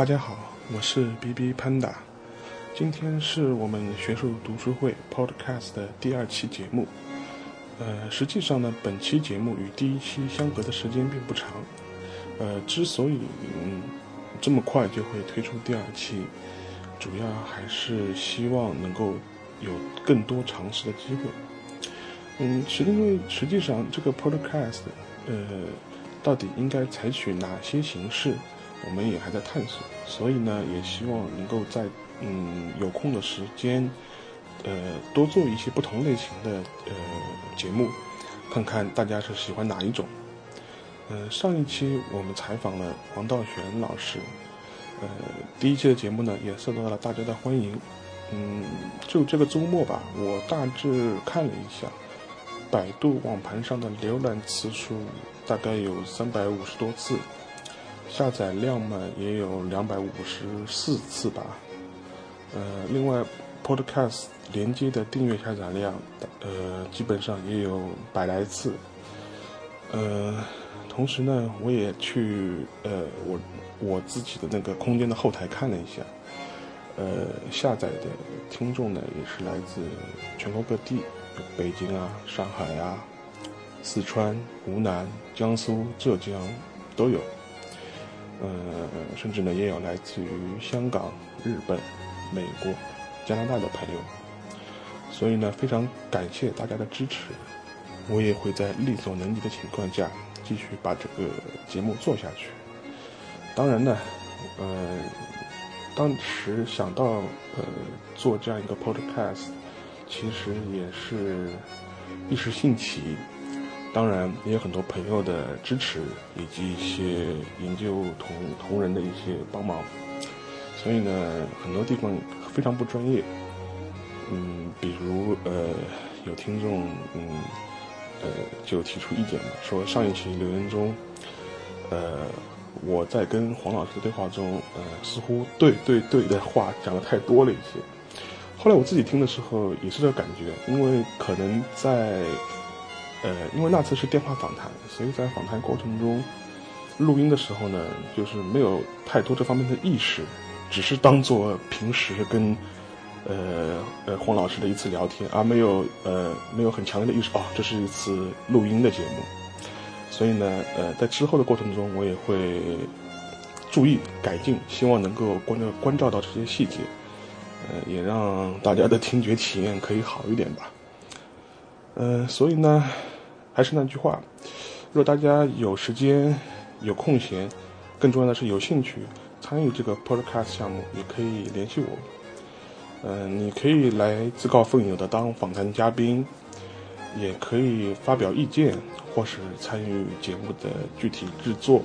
大家好，我是 B B Panda，今天是我们学术读书会 Podcast 的第二期节目。呃，实际上呢，本期节目与第一期相隔的时间并不长。呃，之所以嗯这么快就会推出第二期，主要还是希望能够有更多尝试的机会。嗯，是因为实际上这个 Podcast，呃，到底应该采取哪些形式？我们也还在探索，所以呢，也希望能够在嗯有空的时间，呃，多做一些不同类型的呃节目，看看大家是喜欢哪一种。呃，上一期我们采访了黄道玄老师，呃，第一期的节目呢也受到了大家的欢迎。嗯，就这个周末吧，我大致看了一下，百度网盘上的浏览次数大概有三百五十多次。下载量嘛也有两百五十四次吧，呃，另外，Podcast 连接的订阅下载量，呃，基本上也有百来次，呃，同时呢，我也去呃我我自己的那个空间的后台看了一下，呃，下载的听众呢也是来自全国各地，北京啊、上海啊、四川、湖南、江苏、浙江都有。呃，甚至呢，也有来自于香港、日本、美国、加拿大的朋友，所以呢，非常感谢大家的支持。我也会在力所能及的情况下，继续把这个节目做下去。当然呢，呃，当时想到呃做这样一个 podcast，其实也是一时兴起。当然，也有很多朋友的支持，以及一些研究同同仁的一些帮忙。所以呢，很多地方非常不专业。嗯，比如呃，有听众嗯呃就提出意见嘛，说上一期留言中，呃，我在跟黄老师的对话中，呃，似乎对对对的话讲的太多了一些。后来我自己听的时候也是这个感觉，因为可能在。呃，因为那次是电话访谈，所以在访谈过程中，录音的时候呢，就是没有太多这方面的意识，只是当做平时跟，呃呃黄老师的一次聊天，而没有呃没有很强烈的意识哦，这是一次录音的节目。所以呢，呃，在之后的过程中，我也会注意改进，希望能够关照关照到这些细节，呃，也让大家的听觉体验可以好一点吧。呃，所以呢。还是那句话，如果大家有时间、有空闲，更重要的是有兴趣参与这个 podcast 项目，也可以联系我。嗯，你可以来自告奋勇的当访谈嘉宾，也可以发表意见，或是参与节目的具体制作。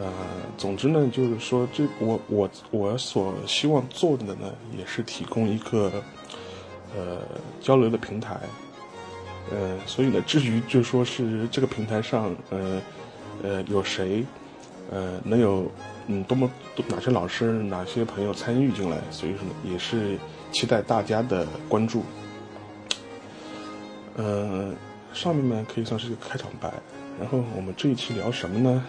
呃，总之呢，就是说，这我我我所希望做的呢，也是提供一个呃交流的平台。呃，所以呢，至于就说是这个平台上，呃，呃，有谁，呃，能有，嗯，多么多哪些老师、哪些朋友参与进来，所以说呢，也是期待大家的关注。呃，上面呢可以算是一个开场白，然后我们这一期聊什么呢？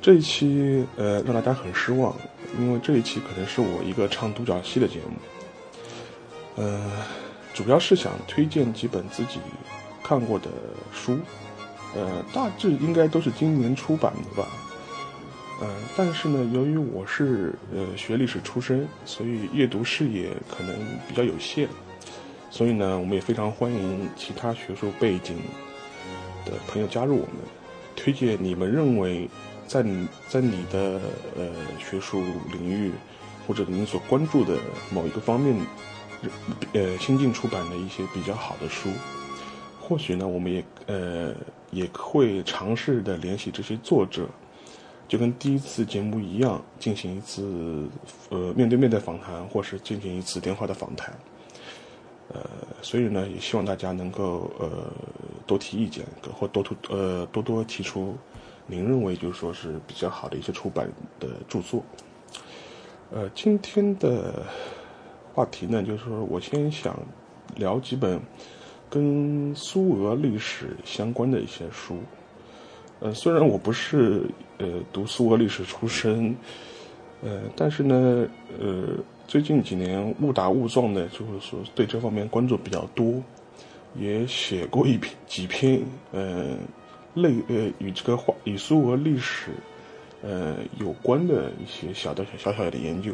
这一期呃让大家很失望，因为这一期可能是我一个唱独角戏的节目，呃。主要是想推荐几本自己看过的书，呃，大致应该都是今年出版的吧，呃，但是呢，由于我是呃学历史出身，所以阅读视野可能比较有限，所以呢，我们也非常欢迎其他学术背景的朋友加入我们，推荐你们认为在你在你的呃学术领域或者您所关注的某一个方面。呃，新近出版的一些比较好的书，或许呢，我们也呃也会尝试的联系这些作者，就跟第一次节目一样，进行一次呃面对面的访谈，或是进行一次电话的访谈。呃，所以呢，也希望大家能够呃多提意见，或多多呃多多提出您认为就是说是比较好的一些出版的著作。呃，今天的。话题呢，就是说我先想聊几本跟苏俄历史相关的一些书。呃，虽然我不是呃读苏俄历史出身，呃，但是呢，呃，最近几年误打误撞的，就是说对这方面关注比较多，也写过一篇几篇，呃，类呃与这个话与苏俄历史，呃有关的一些小的小小小的研究。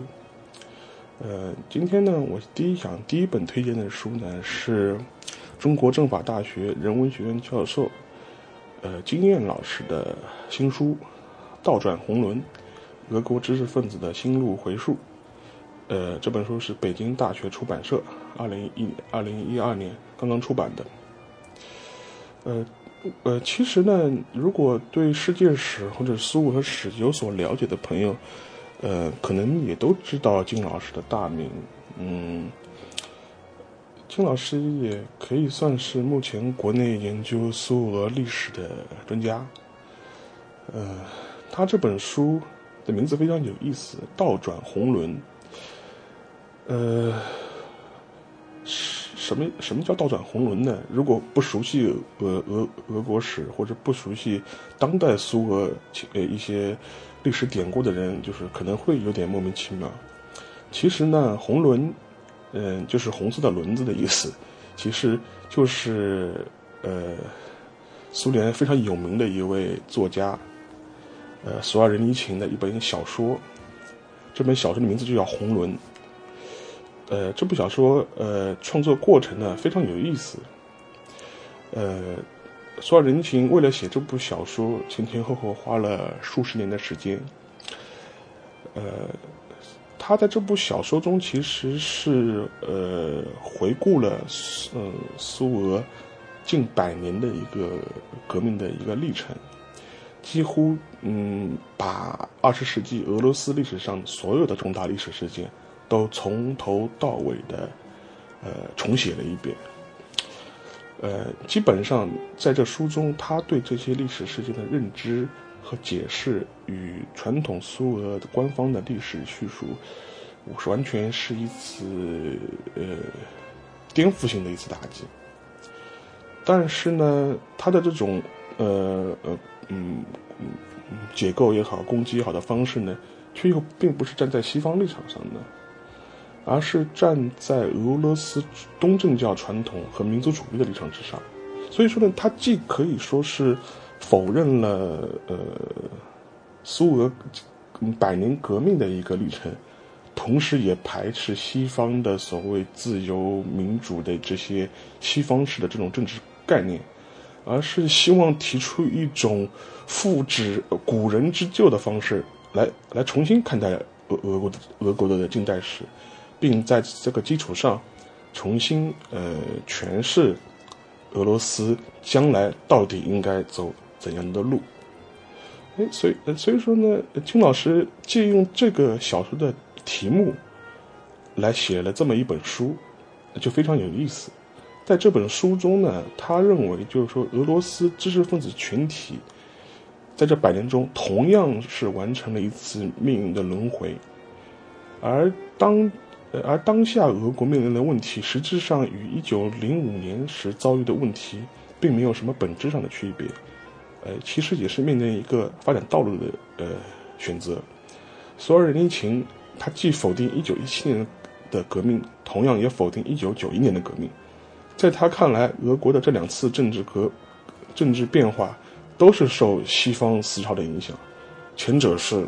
呃，今天呢，我第一想第一本推荐的书呢，是中国政法大学人文学院教授，呃，金燕老师的新书《倒转红轮：俄国知识分子的心路回溯》。呃，这本书是北京大学出版社二零一二零一二年刚刚出版的。呃，呃，其实呢，如果对世界史或者苏俄史有所了解的朋友，呃，可能也都知道金老师的大名，嗯，金老师也可以算是目前国内研究苏俄历史的专家。呃，他这本书的名字非常有意思，《倒转红轮》。呃，什么什么叫倒转红轮呢？如果不熟悉俄俄俄国史或者不熟悉当代苏俄呃一些。历史典故的人，就是可能会有点莫名其妙。其实呢，红轮，嗯，就是红色的轮子的意思，其实就是呃，苏联非常有名的一位作家，呃，索尔仁尼琴的一本小说。这本小说的名字就叫《红轮》。呃，这部小说呃创作过程呢非常有意思，呃。索尔仁情为了写这部小说，前前后后花了数十年的时间。呃，他在这部小说中其实是呃回顾了呃苏俄近百年的一个革命的一个历程，几乎嗯把二十世纪俄罗斯历史上所有的重大历史事件都从头到尾的呃重写了一遍。呃，基本上在这书中，他对这些历史事件的认知和解释，与传统苏俄的官方的历史叙述，是完全是一次呃颠覆性的一次打击。但是呢，他的这种呃呃嗯嗯解构也好，攻击也好的方式呢，却又并不是站在西方立场上的。而是站在俄罗斯东正教传统和民族主义的立场之上，所以说呢，他既可以说是否认了呃苏俄百年革命的一个历程，同时也排斥西方的所谓自由民主的这些西方式的这种政治概念，而是希望提出一种复制古人之旧的方式来来重新看待俄俄国的俄国的近代史。并在这个基础上，重新呃诠释俄罗斯将来到底应该走怎样的路。哎，所以所以说呢，金老师借用这个小说的题目来写了这么一本书，就非常有意思。在这本书中呢，他认为就是说，俄罗斯知识分子群体在这百年中同样是完成了一次命运的轮回，而当。而当下俄国面临的问题，实质上与一九零五年时遭遇的问题，并没有什么本质上的区别。呃，其实也是面临一个发展道路的呃选择。索尔仁尼琴他既否定一九一七年的革命，同样也否定一九九一年的革命。在他看来，俄国的这两次政治革政治变化，都是受西方思潮的影响。前者是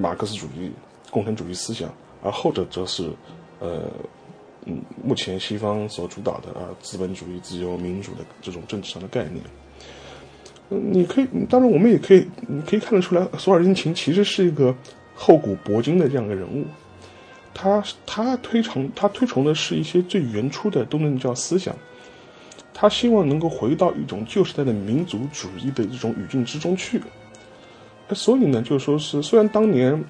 马克思主义、共产主义思想。而后者则是，呃，嗯，目前西方所主导的啊，资本主义、自由民主的这种政治上的概念。嗯，你可以，当然我们也可以，你可以看得出来，索尔仁琴其实是一个厚古薄今的这样一个人物。他他推崇他推崇的是一些最原初的东正教思想，他希望能够回到一种旧时代的民族主义的这种语境之中去。所以呢，就说是虽然当年。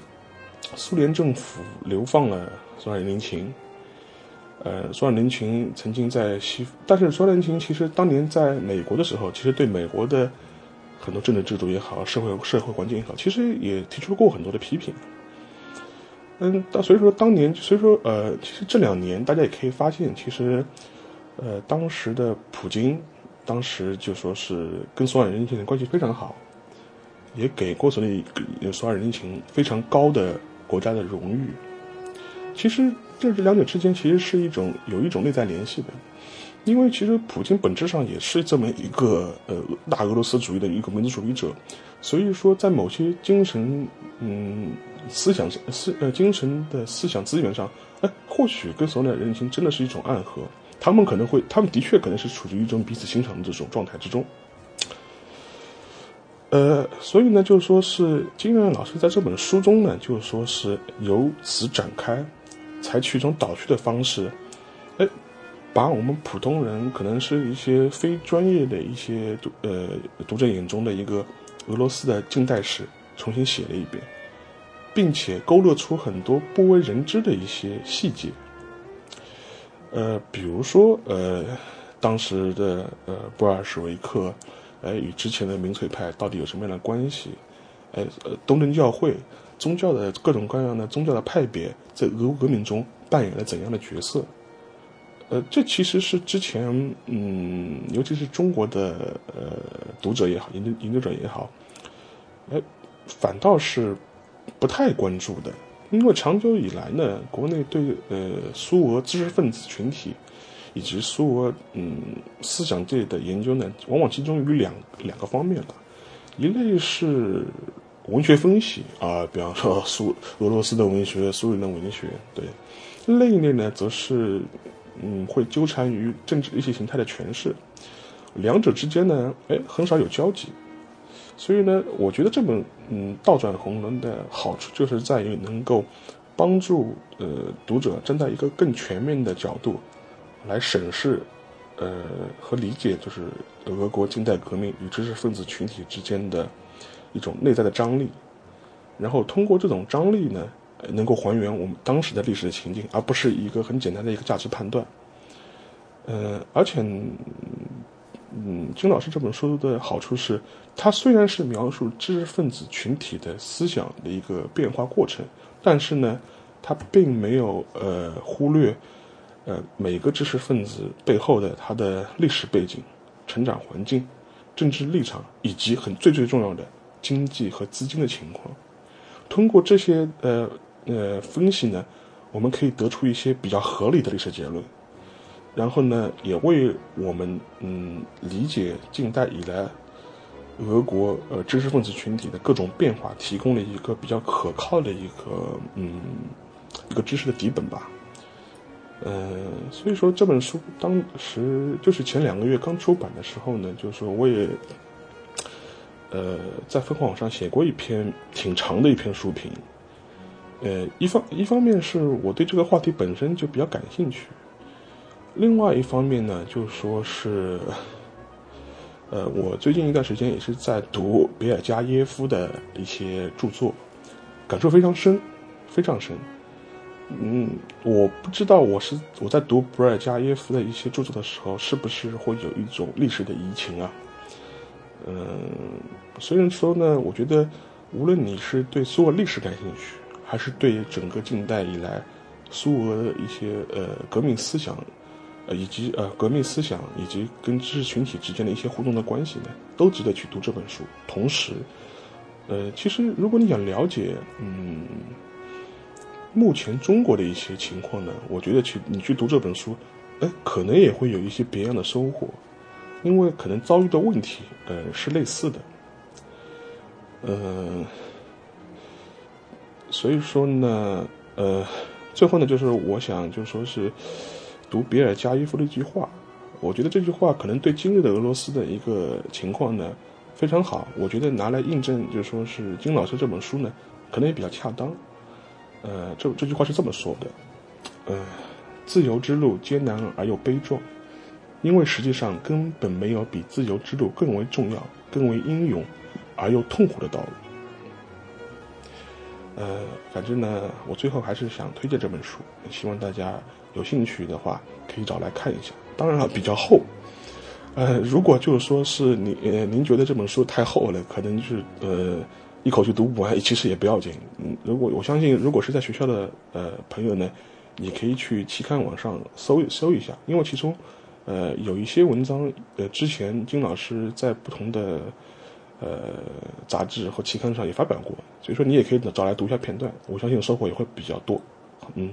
苏联政府流放了索尔仁琴，呃，索尔仁琴曾经在西，但是索尔仁琴其实当年在美国的时候，其实对美国的很多政治制度也好，社会社会环境也好，其实也提出过很多的批评。嗯，但所以说当年，所以说呃，其实这两年大家也可以发现，其实呃，当时的普京，当时就说是跟索尔仁琴的关系非常好。也给过索里索尔仁琴非常高的国家的荣誉。其实这这两者之间其实是一种有一种内在联系的，因为其实普京本质上也是这么一个呃大俄罗斯主义的一个民族主义者，所以说在某些精神嗯思想思呃精神的思想资源上，哎，或许跟所有的人情真的是一种暗合，他们可能会，他们的确可能是处于一种彼此欣赏的这种状态之中。呃，所以呢，就是说是金远老师在这本书中呢，就是说是由此展开。采取一种导叙的方式，哎，把我们普通人可能是一些非专业的一些读呃读者眼中的一个俄罗斯的近代史重新写了一遍，并且勾勒出很多不为人知的一些细节。呃，比如说呃，当时的呃布尔什维克，哎，与之前的民粹派到底有什么样的关系？哎，呃，东正教会。宗教的各种各样的宗教的派别在俄乌革命中扮演了怎样的角色？呃，这其实是之前，嗯，尤其是中国的呃读者也好，研究研究者也好，哎，反倒是不太关注的，因为长久以来呢，国内对呃苏俄知识分子群体以及苏俄嗯思想界的研究呢，往往集中于两两个方面了，一类是。文学分析啊，比方说苏俄罗斯的文学、苏联的文学，对；另一类呢，则是嗯，会纠缠于政治意识形态的诠释，两者之间呢，哎，很少有交集。所以呢，我觉得这本嗯《倒转红轮》的好处就是在于能够帮助呃读者站在一个更全面的角度来审视呃和理解，就是俄国近代革命与知识分子群体之间的。一种内在的张力，然后通过这种张力呢，能够还原我们当时的历史的情境，而不是一个很简单的一个价值判断。呃，而且，嗯，金老师这本书的好处是，它虽然是描述知识分子群体的思想的一个变化过程，但是呢，它并没有呃忽略呃每个知识分子背后的他的历史背景、成长环境、政治立场，以及很最最重要的。经济和资金的情况，通过这些呃呃分析呢，我们可以得出一些比较合理的历史结论，然后呢，也为我们嗯理解近代以来俄国呃知识分子群体的各种变化提供了一个比较可靠的一个嗯一个知识的底本吧。呃，所以说这本书当时就是前两个月刚出版的时候呢，就是说我也。呃，在分网上写过一篇挺长的一篇书评，呃，一方一方面是我对这个话题本身就比较感兴趣，另外一方面呢，就说是，呃，我最近一段时间也是在读比尔加耶夫的一些著作，感受非常深，非常深。嗯，我不知道我是我在读比尔加耶夫的一些著作的时候，是不是会有一种历史的移情啊？嗯，虽然说呢，我觉得无论你是对苏俄历史感兴趣，还是对整个近代以来苏俄的一些呃革命思想，呃以及呃革命思想以及跟知识群体之间的一些互动的关系呢，都值得去读这本书。同时，呃，其实如果你想了解嗯目前中国的一些情况呢，我觉得去你去读这本书，哎，可能也会有一些别样的收获。因为可能遭遇的问题，呃，是类似的，呃，所以说呢，呃，最后呢，就是我想就说是读比尔加耶夫的一句话，我觉得这句话可能对今日的俄罗斯的一个情况呢非常好，我觉得拿来印证，就说是金老师这本书呢，可能也比较恰当，呃，这这句话是这么说的，呃，自由之路艰难而又悲壮。因为实际上根本没有比自由之路更为重要、更为英勇而又痛苦的道路。呃，反正呢，我最后还是想推荐这本书，希望大家有兴趣的话可以找来看一下。当然了，比较厚。呃，如果就是说是你呃您觉得这本书太厚了，可能就是呃一口气读不完，其实也不要紧。嗯，如果我相信，如果是在学校的呃朋友呢，你可以去期刊网上搜搜一下，因为其中。呃，有一些文章，呃，之前金老师在不同的呃杂志或期刊上也发表过，所以说你也可以找来读一下片段，我相信收获也会比较多。嗯。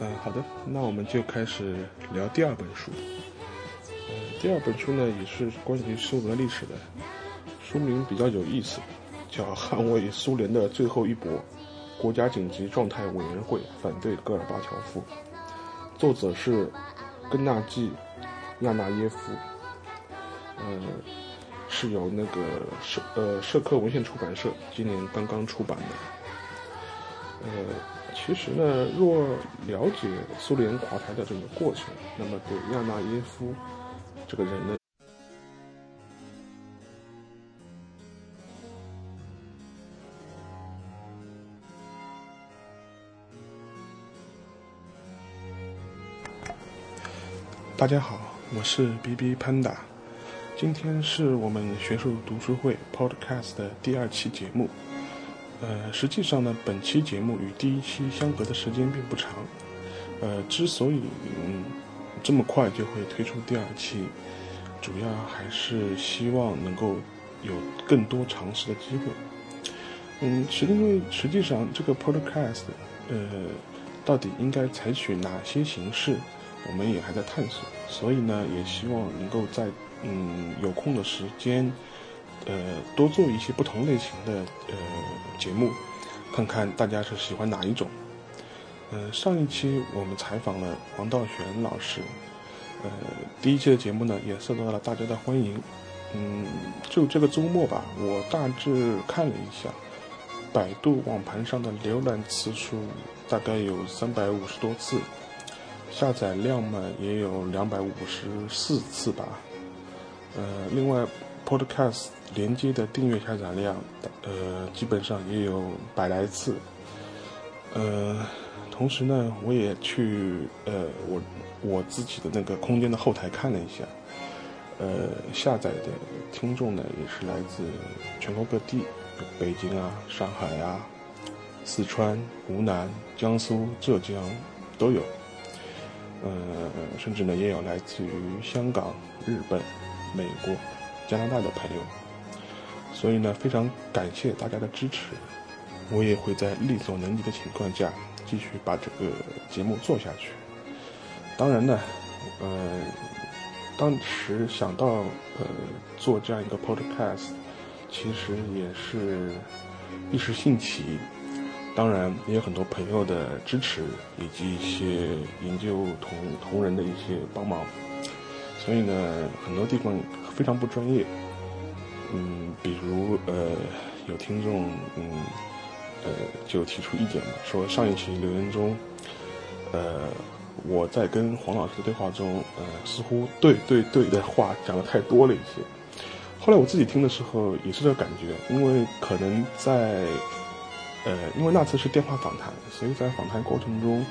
嗯，好的，那我们就开始聊第二本书。嗯，第二本书呢也是关于苏俄历史的，书名比较有意思，叫《捍卫苏联的最后一搏：国家紧急状态委员会反对戈尔巴乔夫》，作者是根纳季·亚纳耶夫。嗯，是由那个社呃社科文献出版社今年刚刚出版的。呃。其实呢，若了解苏联垮台的整个过程，那么对亚纳耶夫这个人呢，大家好，我是 B B Panda，今天是我们学术读书会 Podcast 的第二期节目。呃，实际上呢，本期节目与第一期相隔的时间并不长。呃，之所以嗯这么快就会推出第二期，主要还是希望能够有更多尝试的机会。嗯，是因为实际上这个 podcast，呃，到底应该采取哪些形式，我们也还在探索。所以呢，也希望能够在嗯有空的时间。呃，多做一些不同类型的呃节目，看看大家是喜欢哪一种。呃，上一期我们采访了黄道玄老师，呃，第一期的节目呢也受到了大家的欢迎。嗯，就这个周末吧，我大致看了一下，百度网盘上的浏览次数大概有三百五十多次，下载量嘛也有两百五十四次吧。呃，另外。Podcast 连接的订阅下载量，呃，基本上也有百来次。呃，同时呢，我也去呃，我我自己的那个空间的后台看了一下，呃，下载的听众呢也是来自全国各地，北京啊、上海啊、四川、湖南、江苏、浙江都有。呃，甚至呢也有来自于香港、日本、美国。加拿大的朋友，所以呢，非常感谢大家的支持。我也会在力所能及的情况下，继续把这个节目做下去。当然呢，呃，当时想到呃做这样一个 podcast，其实也是一时兴起。当然也有很多朋友的支持，以及一些研究同同仁的一些帮忙。所以呢，很多地方。非常不专业，嗯，比如呃，有听众嗯呃就提出意见嘛，说上一期留言中，呃，我在跟黄老师的对话中，呃，似乎对对对的话讲的太多了一些。后来我自己听的时候也是这感觉，因为可能在呃，因为那次是电话访谈，所以在访谈过程中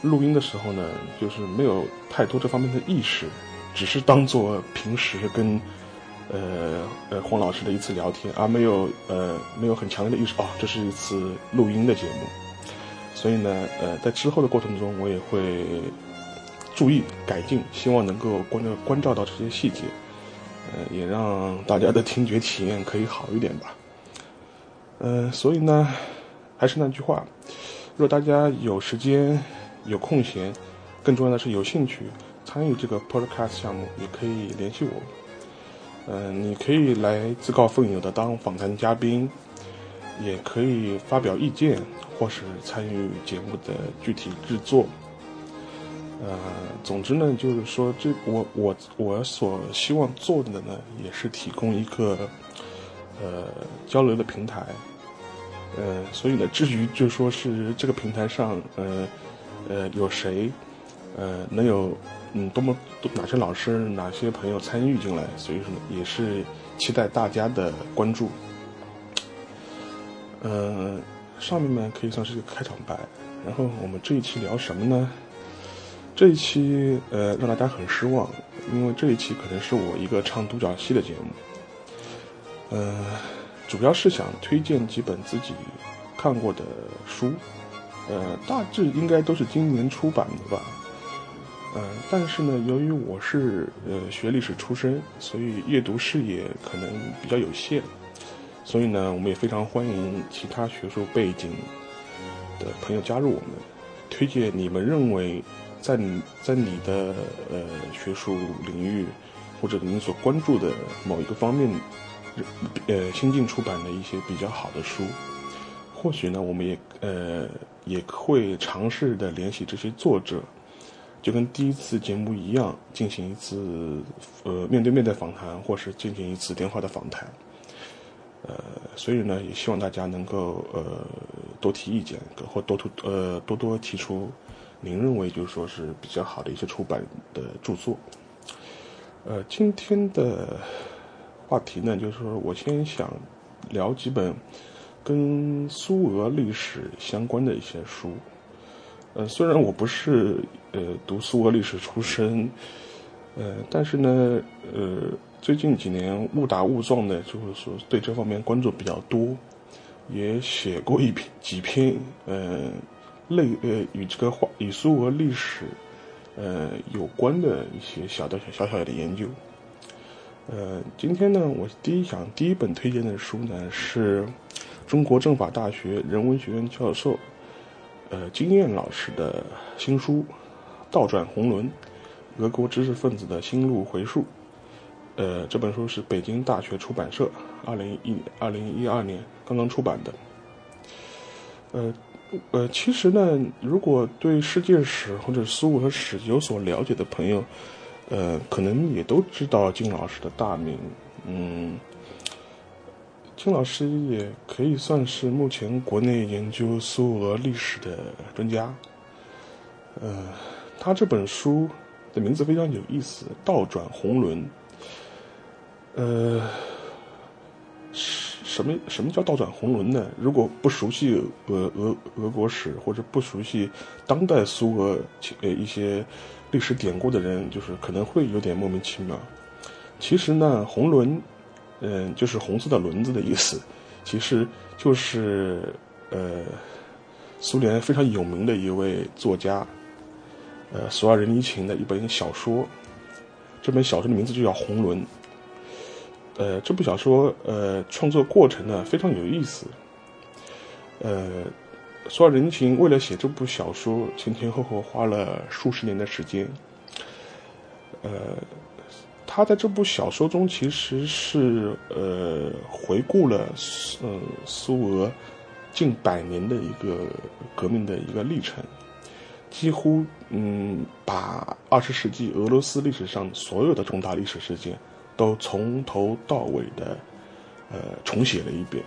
录音的时候呢，就是没有太多这方面的意识。只是当做平时跟，呃呃黄老师的一次聊天，而没有呃没有很强烈的意识哦，这是一次录音的节目。所以呢，呃，在之后的过程中，我也会注意改进，希望能够关照关照到这些细节，呃，也让大家的听觉体验可以好一点吧。呃，所以呢，还是那句话，若大家有时间、有空闲，更重要的是有兴趣。参与这个 podcast 项目也可以联系我，嗯，你可以来自告奋勇的当访谈嘉宾，也可以发表意见，或是参与节目的具体制作。呃，总之呢，就是说，这我我我所希望做的呢，也是提供一个呃交流的平台。呃，所以呢，至于就说是这个平台上，呃呃，有谁，呃，能有。嗯，多么多哪些老师、哪些朋友参与进来，所以说也是期待大家的关注。呃，上面呢可以算是一个开场白，然后我们这一期聊什么呢？这一期呃让大家很失望，因为这一期可能是我一个唱独角戏的节目。呃，主要是想推荐几本自己看过的书，呃，大致应该都是今年出版的吧。呃，但是呢，由于我是呃学历史出身，所以阅读视野可能比较有限，所以呢，我们也非常欢迎其他学术背景的朋友加入我们，推荐你们认为在你在你的呃学术领域或者您所关注的某一个方面，呃新近出版的一些比较好的书，或许呢，我们也呃也会尝试的联系这些作者。就跟第一次节目一样，进行一次呃面对面的访谈，或是进行一次电话的访谈。呃，所以呢，也希望大家能够呃多提意见，或多多呃多多提出您认为就是说是比较好的一些出版的著作。呃，今天的话题呢，就是说我先想聊几本跟苏俄历史相关的一些书。呃，虽然我不是呃读苏俄历史出身，呃，但是呢，呃，最近几年误打误撞的，就是说对这方面关注比较多，也写过一篇几篇呃类呃与这个话与苏俄历史呃有关的一些小的小小小的研究。呃，今天呢，我第一想第一本推荐的书呢是中国政法大学人文学院教授。呃，金燕老师的新书《倒转红轮：俄国知识分子的心路回溯》。呃，这本书是北京大学出版社二零一二零一二年刚刚出版的。呃呃，其实呢，如果对世界史或者苏俄史有所了解的朋友，呃，可能也都知道金老师的大名。嗯。金老师也可以算是目前国内研究苏俄历史的专家。呃，他这本书的名字非常有意思，《倒转红轮》。呃，什么什么叫倒转红轮呢？如果不熟悉俄俄俄国史或者不熟悉当代苏俄呃一些历史典故的人，就是可能会有点莫名其妙。其实呢，红轮。嗯，就是红色的轮子的意思，其实就是呃，苏联非常有名的一位作家，呃，索尔仁尼琴的一本小说，这本小说的名字就叫《红轮》。呃，这部小说呃创作过程呢非常有意思，呃，索尔仁尼琴为了写这部小说，前前后后花了数十年的时间，呃。他在这部小说中其实是呃回顾了呃苏俄近百年的一个革命的一个历程，几乎嗯把二十世纪俄罗斯历史上所有的重大历史事件都从头到尾的呃重写了一遍。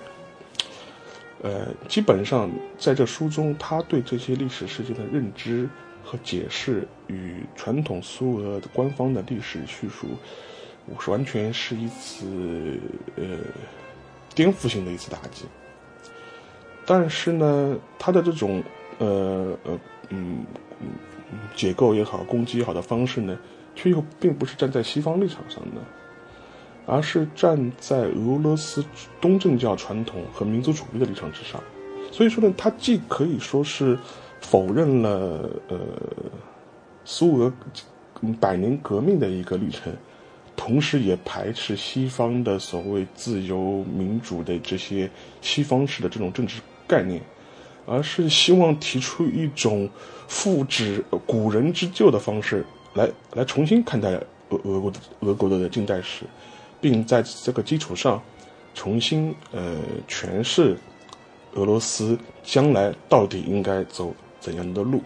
呃，基本上在这书中，他对这些历史事件的认知。和解释与传统苏俄官方的历史叙述，是完全是一次呃颠覆性的一次打击。但是呢，他的这种呃呃嗯嗯解构也好，攻击也好的方式呢，却又并不是站在西方立场上的，而是站在俄罗斯东正教传统和民族主义的立场之上。所以说呢，他既可以说是。否认了呃苏俄百年革命的一个历程，同时也排斥西方的所谓自由民主的这些西方式的这种政治概念，而是希望提出一种复制古人之旧的方式来来重新看待俄俄国的俄国的近代史，并在这个基础上重新呃诠释俄罗斯将来到底应该走。怎样的路？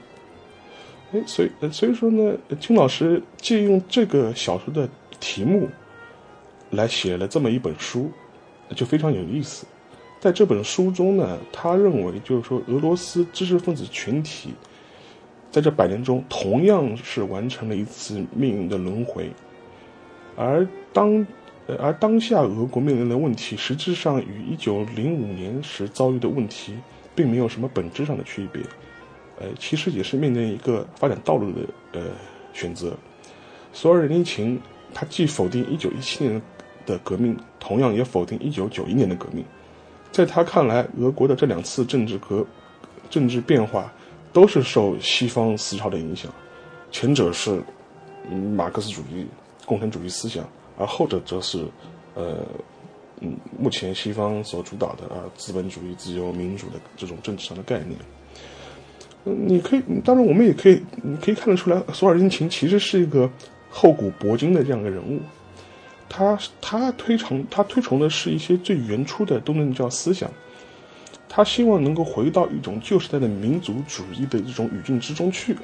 哎，所以，所以说呢，金老师借用这个小说的题目来写了这么一本书，就非常有意思。在这本书中呢，他认为就是说，俄罗斯知识分子群体在这百年中同样是完成了一次命运的轮回，而当而当下俄国面临的问题，实质上与一九零五年时遭遇的问题并没有什么本质上的区别。呃，其实也是面临一个发展道路的呃选择。索尔仁尼琴他既否定1917年的革命，同样也否定1991年的革命。在他看来，俄国的这两次政治革政治变化都是受西方思潮的影响，前者是马克思主义、共产主义思想，而后者则是呃嗯目前西方所主导的啊资本主义、自由民主的这种政治上的概念。你可以，当然我们也可以，你可以看得出来，索尔仁琴其实是一个厚古薄今的这样一个人物。他他推崇他推崇的是一些最原初的东正教思想，他希望能够回到一种旧时代的民族主义的这种语境之中去。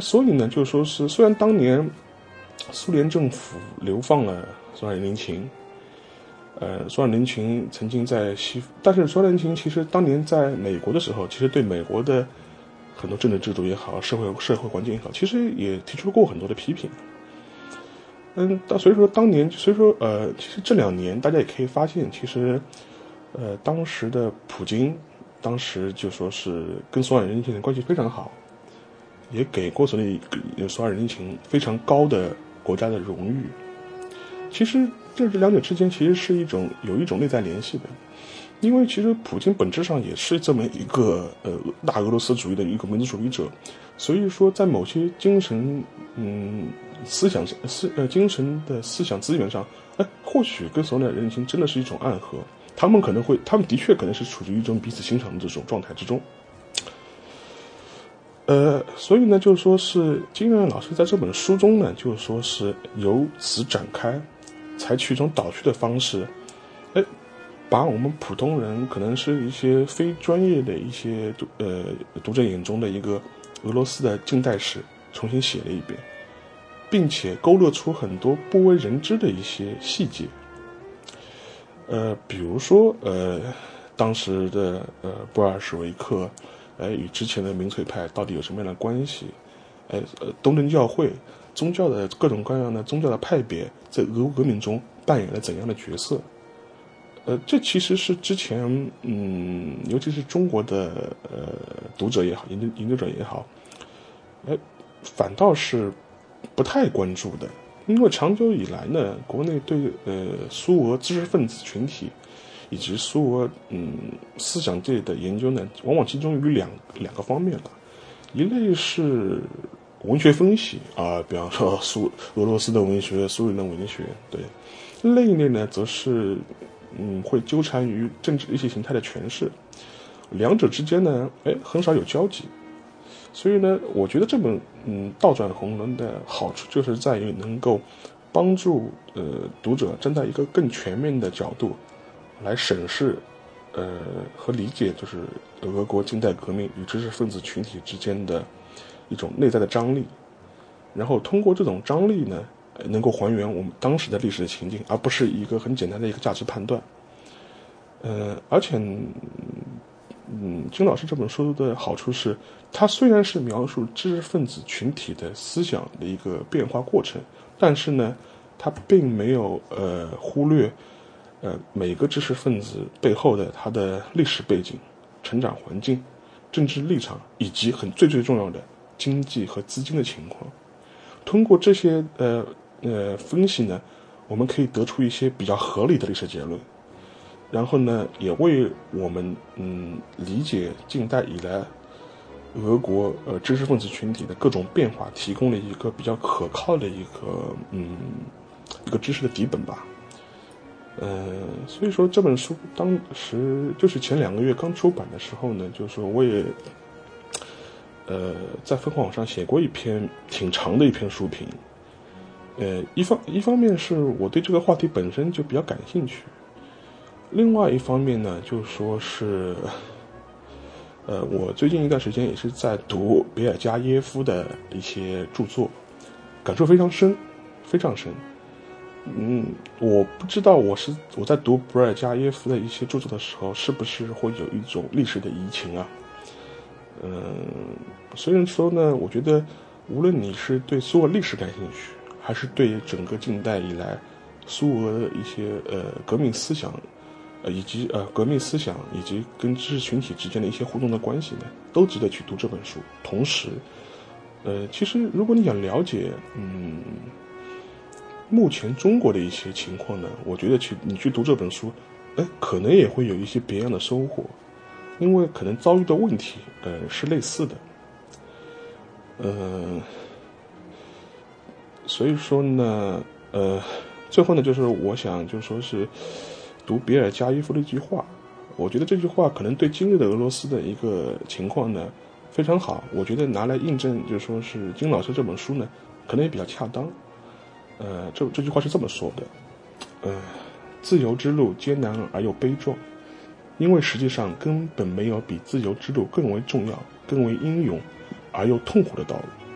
所以呢，就说是虽然当年苏联政府流放了索尔仁琴，呃，索尔仁琴曾经在西，但是索尔仁琴其实当年在美国的时候，其实对美国的。很多政治制度也好，社会社会环境也好，其实也提出过很多的批评。嗯，但所以说当年，所以说呃，其实这两年大家也可以发现，其实呃，当时的普京，当时就说是跟索尔仁情的关系非常好，也给过索里索尔仁情非常高的国家的荣誉。其实这两者之间其实是一种有一种内在联系的。因为其实普京本质上也是这么一个呃大俄罗斯主义的一个民族主义者，所以说在某些精神嗯思想思呃精神的思想资源上，哎，或许跟索尔人情真的是一种暗合，他们可能会，他们的确可能是处于一种彼此欣赏的这种状态之中。呃，所以呢，就是说是金远老师在这本书中呢，就是说是由此展开，采取一种导叙的方式，把我们普通人可能是一些非专业的一些读呃读者眼中的一个俄罗斯的近代史重新写了一遍，并且勾勒出很多不为人知的一些细节。呃，比如说呃，当时的呃布尔什维克，呃与之前的民粹派到底有什么样的关系？呃呃，东正教会宗教的各种各样的宗教的派别在俄国革命中扮演了怎样的角色？呃，这其实是之前，嗯，尤其是中国的呃读者也好，研究研究者也好，哎，反倒是不太关注的，因为长久以来呢，国内对呃苏俄知识分子群体以及苏俄嗯思想界的研究呢，往往集中于两两个方面了，一类是文学分析啊，比方说苏俄罗斯的文学、苏联的文学，对，另一类呢，则是。嗯，会纠缠于政治意识形态的诠释，两者之间呢，哎，很少有交集。所以呢，我觉得这本嗯倒转红轮的好处就是在于能够帮助呃读者站在一个更全面的角度来审视呃和理解，就是俄国近代革命与知识分子群体之间的一种内在的张力，然后通过这种张力呢。能够还原我们当时的历史的情境，而不是一个很简单的一个价值判断。呃，而且，嗯，金老师这本书的好处是，它虽然是描述知识分子群体的思想的一个变化过程，但是呢，它并没有呃忽略呃每个知识分子背后的他的历史背景、成长环境、政治立场，以及很最最重要的经济和资金的情况。通过这些呃。呃，分析呢，我们可以得出一些比较合理的历史结论，然后呢，也为我们嗯理解近代以来俄国呃知识分子群体的各种变化提供了一个比较可靠的一个嗯一个知识的底本吧。呃，所以说这本书当时就是前两个月刚出版的时候呢，就是说我也呃在分网上写过一篇挺长的一篇书评。呃，一方一方面是我对这个话题本身就比较感兴趣，另外一方面呢，就说是，呃，我最近一段时间也是在读比尔加耶夫的一些著作，感受非常深，非常深。嗯，我不知道我是我在读比尔加耶夫的一些著作的时候，是不是会有一种历史的移情啊？嗯，虽然说呢，我觉得无论你是对所有历史感兴趣。还是对整个近代以来苏俄的一些呃革命思想，呃，以及呃革命思想以及跟知识群体之间的一些互动的关系呢，都值得去读这本书。同时，呃，其实如果你想了解，嗯，目前中国的一些情况呢，我觉得去你去读这本书，哎，可能也会有一些别样的收获，因为可能遭遇的问题，呃，是类似的，呃，所以说呢，呃，最后呢，就是我想就说是。读比尔加耶夫的一句话，我觉得这句话可能对今日的俄罗斯的一个情况呢非常好。我觉得拿来印证，就说是金老师这本书呢，可能也比较恰当。呃，这这句话是这么说的：，呃，自由之路艰难而又悲壮，因为实际上根本没有比自由之路更为重要、更为英勇而又痛苦的道路。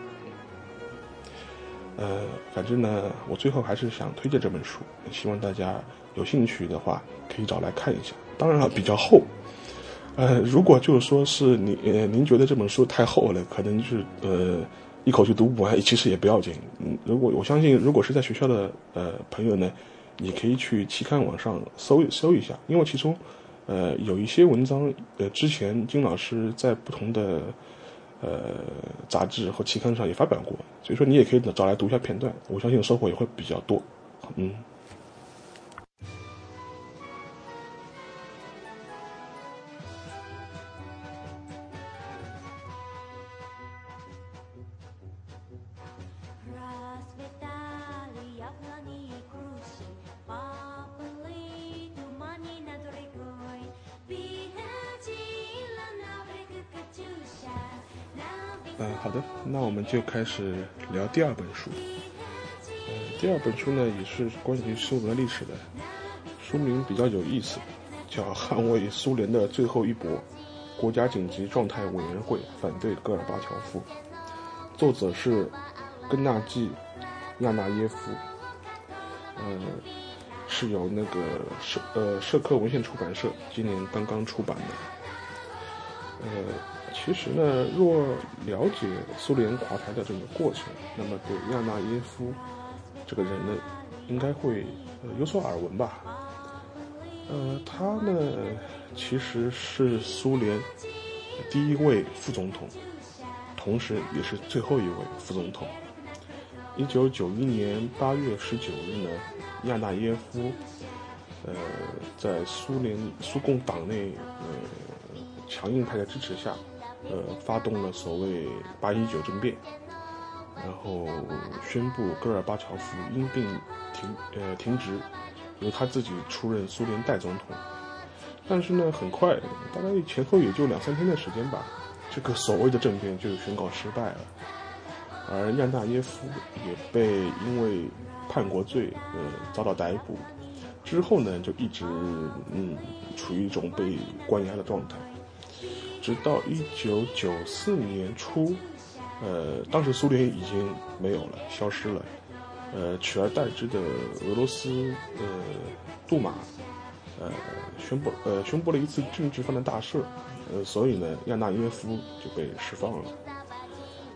呃，反正呢，我最后还是想推荐这本书，希望大家。有兴趣的话，可以找来看一下。当然了，比较厚。呃，如果就是说是你您觉得这本书太厚了，可能就是呃一口气读不完，其实也不要紧。嗯，如果我相信，如果是在学校的呃朋友呢，你可以去期刊网上搜搜一下，因为其中呃有一些文章呃之前金老师在不同的呃杂志和期刊上也发表过，所以说你也可以找来读一下片段，我相信收获也会比较多。嗯，那我们就开始聊第二本书。嗯，第二本书呢也是关于苏俄历史的，书名比较有意思，叫《捍卫苏联的最后一搏：国家紧急状态委员会反对戈尔巴乔夫》，作者是根纳季·亚纳耶夫。呃，是由那个社呃社科文献出版社今年刚刚出版的。呃。其实呢，若了解苏联垮台的整个过程，那么对亚纳耶夫这个人呢，应该会有所耳闻吧。呃，他呢其实是苏联第一位副总统，同时也是最后一位副总统。一九九一年八月十九日呢，亚纳耶夫呃在苏联苏共党内呃强硬派的支持下。呃，发动了所谓“八一九”政变，然后宣布戈尔巴乔夫因病停呃停职，由他自己出任苏联代总统。但是呢，很快，大概前后也就两三天的时间吧，这个所谓的政变就宣告失败了。而亚纳耶夫也被因为叛国罪呃遭到逮捕，之后呢，就一直嗯处于一种被关押的状态。直到一九九四年初，呃，当时苏联已经没有了，消失了，呃，取而代之的俄罗斯呃杜马，呃，宣布呃宣布了一次政治犯的大赦，呃，所以呢，亚纳耶夫就被释放了。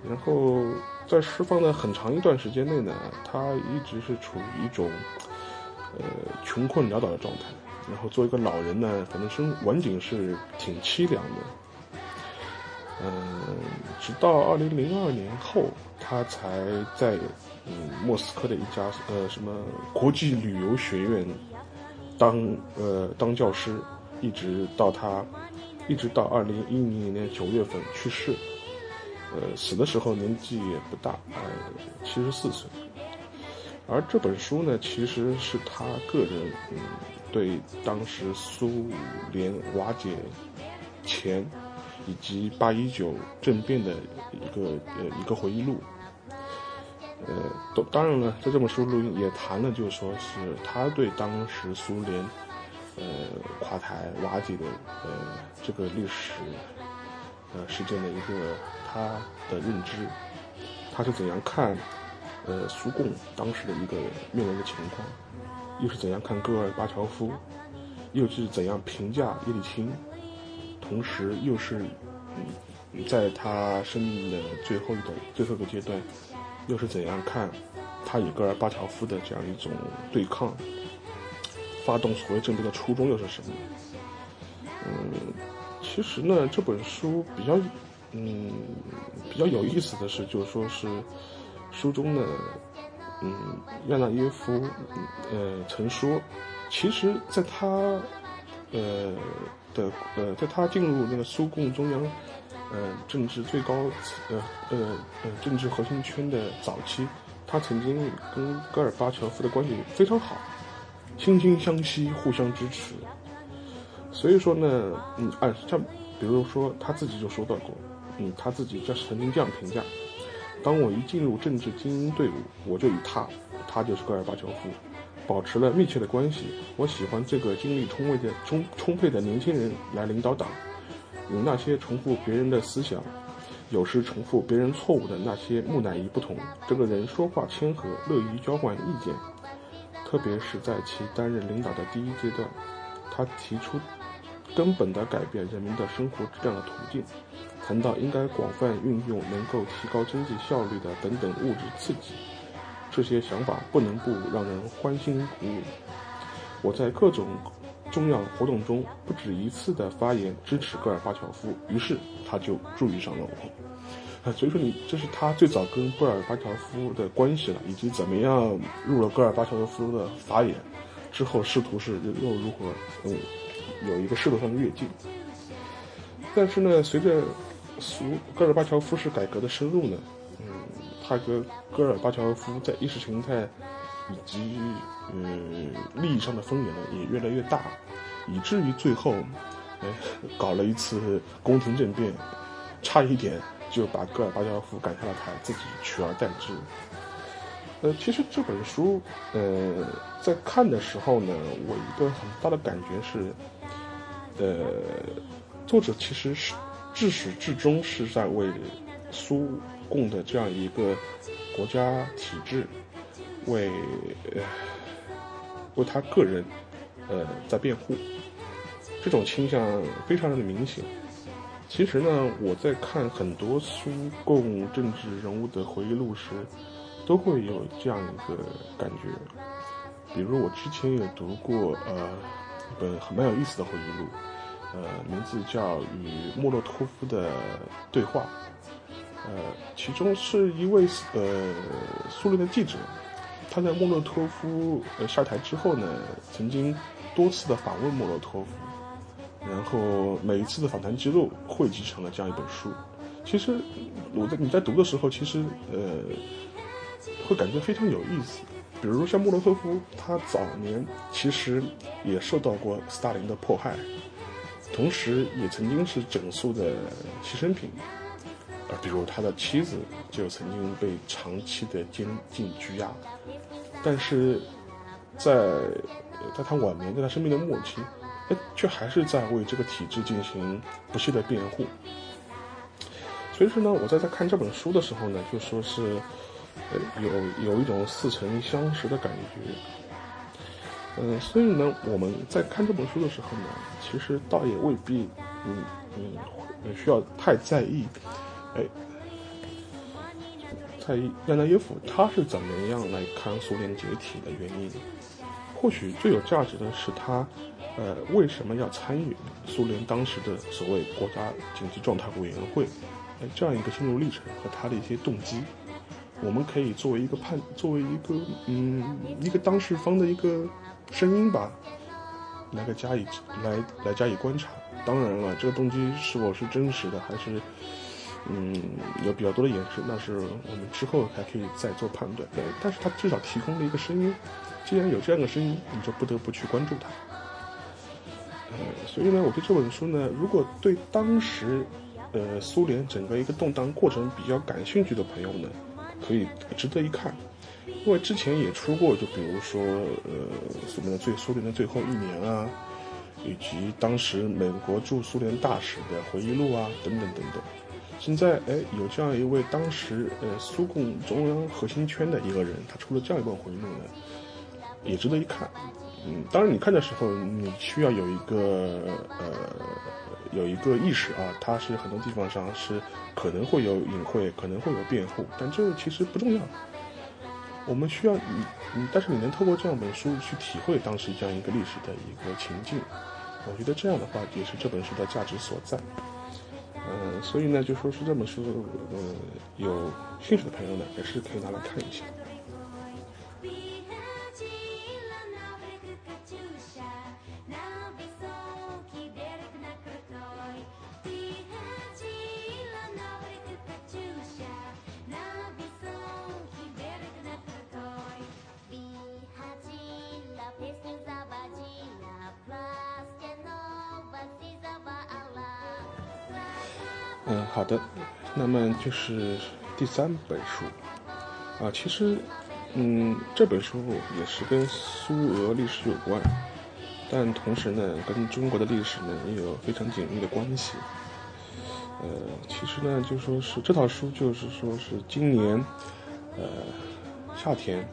然后在释放的很长一段时间内呢，他一直是处于一种呃穷困潦倒的状态。然后作为一个老人呢，反正生晚景是挺凄凉的。嗯，直到二零零二年后，他才在嗯莫斯科的一家呃什么国际旅游学院当呃当教师，一直到他一直到二零一零年九月份去世，呃死的时候年纪也不大，呃七十四岁。而这本书呢，其实是他个人嗯对当时苏联瓦解前。以及八一九政变的一个呃一个回忆录，呃，当当然了，在这本书里也谈了，就是说是他对当时苏联呃垮台瓦解的呃这个历史呃事件的一个他的认知，他是怎样看呃苏共当时的一个面临的情况，又是怎样看戈尔巴乔夫，又是怎样评价叶利钦。同时，又是，在他生命的最后一段、最后一个阶段，又是怎样看他与戈尔巴乔夫的这样一种对抗？发动所谓政变的初衷又是什么？嗯，其实呢，这本书比较，嗯，比较有意思的是，就是说是书中的，嗯，亚纳耶夫，呃，曾说，其实在他，呃的，呃，在他进入那个苏共中央，呃，政治最高，呃，呃，呃，政治核心圈的早期，他曾经跟戈尔巴乔夫的关系非常好，惺惺相惜，互相支持。所以说呢，嗯，哎，像比如说他自己就说到过，嗯，他自己就曾经这样评价：当我一进入政治精英队伍，我就以他，他就是戈尔巴乔夫，保持了密切的关系。我喜欢这个精力充沛的充充沛的年轻人来领导党，与那些重复别人的思想，有时重复别人错误的那些木乃伊不同。这个人说话谦和，乐于交换意见，特别是在其担任领导的第一阶段，他提出。根本的改变人民的生活质量的途径，谈到应该广泛运用能够提高经济效率的等等物质刺激，这些想法不能不让人欢欣鼓舞。我在各种重要活动中不止一次的发言支持戈尔巴乔夫，于是他就注意上了我。所以说你这是他最早跟戈尔巴乔夫的关系了，以及怎么样入了戈尔巴乔夫的法眼，之后仕途是又如何嗯。有一个势头上的跃进，但是呢，随着苏戈尔巴乔夫式改革的深入呢，他跟戈尔巴乔夫在意识形态以及嗯利益上的风眼呢也越来越大，以至于最后，哎，搞了一次宫廷政变，差一点就把戈尔巴乔夫赶下了台，自己取而代之。呃，其实这本书，呃，在看的时候呢，我一个很大的感觉是。呃，作者其实是至始至终是在为苏共的这样一个国家体制，为为他个人呃在辩护，这种倾向非常的明显。其实呢，我在看很多苏共政治人物的回忆录时，都会有这样一个感觉。比如我之前也读过呃。一本很蛮有意思的回忆录，呃，名字叫《与莫洛托夫的对话》，呃，其中是一位呃苏联的记者，他在莫洛托夫呃下台之后呢，曾经多次的访问莫洛托夫，然后每一次的访谈记录汇集成了这样一本书。其实我在你在读的时候，其实呃会感觉非常有意思。比如像莫洛托夫，他早年其实也受到过斯大林的迫害，同时也曾经是整肃的牺牲品。啊，比如他的妻子就曾经被长期的监禁拘押，但是在在他晚年，在他生命的末期，哎，却还是在为这个体制进行不懈的辩护。所以说呢，我在在看这本书的时候呢，就说是。有有一种似曾相识的感觉，嗯，所以呢，我们在看这本书的时候呢，其实倒也未必，嗯嗯，需要太在意，哎，在意亚纳耶夫他是怎么样来看苏联解体的原因。或许最有价值的是他，呃，为什么要参与苏联当时的所谓国家紧急状态委员会，哎，这样一个心路历程和他的一些动机。我们可以作为一个判，作为一个嗯一个当事方的一个声音吧，来个加以来来加以观察。当然了，这个动机是否是真实的，还是嗯有比较多的掩饰，那是我们之后还可以再做判断。但是他至少提供了一个声音。既然有这样的声音，你就不得不去关注它。呃，所以呢，我对这本书呢，如果对当时呃苏联整个一个动荡过程比较感兴趣的朋友呢。可以值得一看，因为之前也出过，就比如说，呃，苏联的最苏联的最后一年啊，以及当时美国驻苏联大使的回忆录啊，等等等等。现在，哎，有这样一位当时呃苏共中央核心圈的一个人，他出了这样一本回忆录呢，也值得一看。嗯，当然你看的时候，你需要有一个呃有一个意识啊，他是很多地方上是。可能会有隐晦，可能会有辩护，但这其实不重要。我们需要你，你，但是你能透过这样本书去体会当时这样一个历史的一个情境，我觉得这样的话也是这本书的价值所在。呃，所以呢，就说是这本书，呃，有兴趣的朋友呢，也是可以拿来看一下。的，那么就是第三本书啊。其实，嗯，这本书也是跟苏俄历史有关，但同时呢，跟中国的历史呢也有非常紧密的关系。呃，其实呢，就说是这套书，就是说是今年呃夏天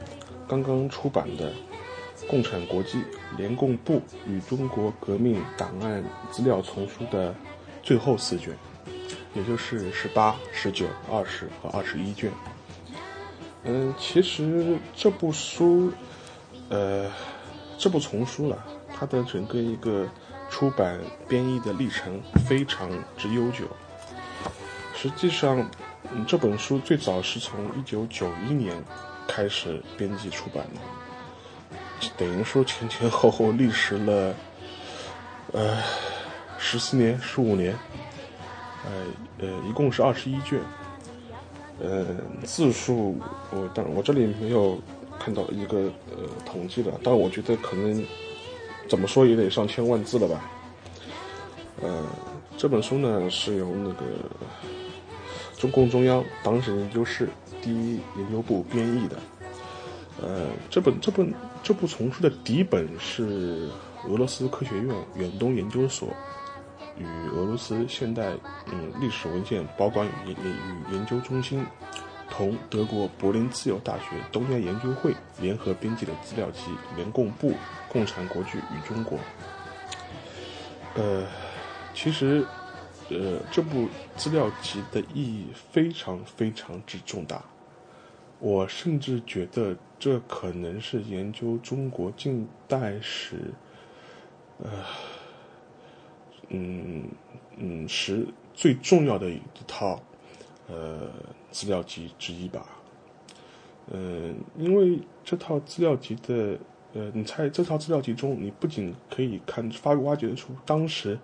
刚刚出版的《共产国际联共部与中国革命档案资料丛书》的最后四卷。也就是十八、十九、二十和二十一卷。嗯，其实这部书，呃，这部丛书了，它的整个一个出版编译的历程非常之悠久。实际上，嗯，这本书最早是从一九九一年开始编辑出版的，等于说前前后后历时了，呃，十四年、十五年。呃呃，一共是二十一卷，呃，字数我当我这里没有看到一个呃统计的，但我觉得可能怎么说也得上千万字了吧。呃，这本书呢是由那个中共中央党史研究室第一研究部编译的。呃，这本这本这部丛书的底本是俄罗斯科学院远东研究所。与俄罗斯现代嗯历史文献保管与与研究中心同德国柏林自由大学东亚研究会联合编辑的资料集《联共部共产国际与中国》。呃，其实，呃，这部资料集的意义非常非常之重大，我甚至觉得这可能是研究中国近代史，呃。嗯嗯，是最重要的一套呃资料集之一吧。嗯，因为这套资料集的呃，你在这套资料集中，你不仅可以看发挖掘出当时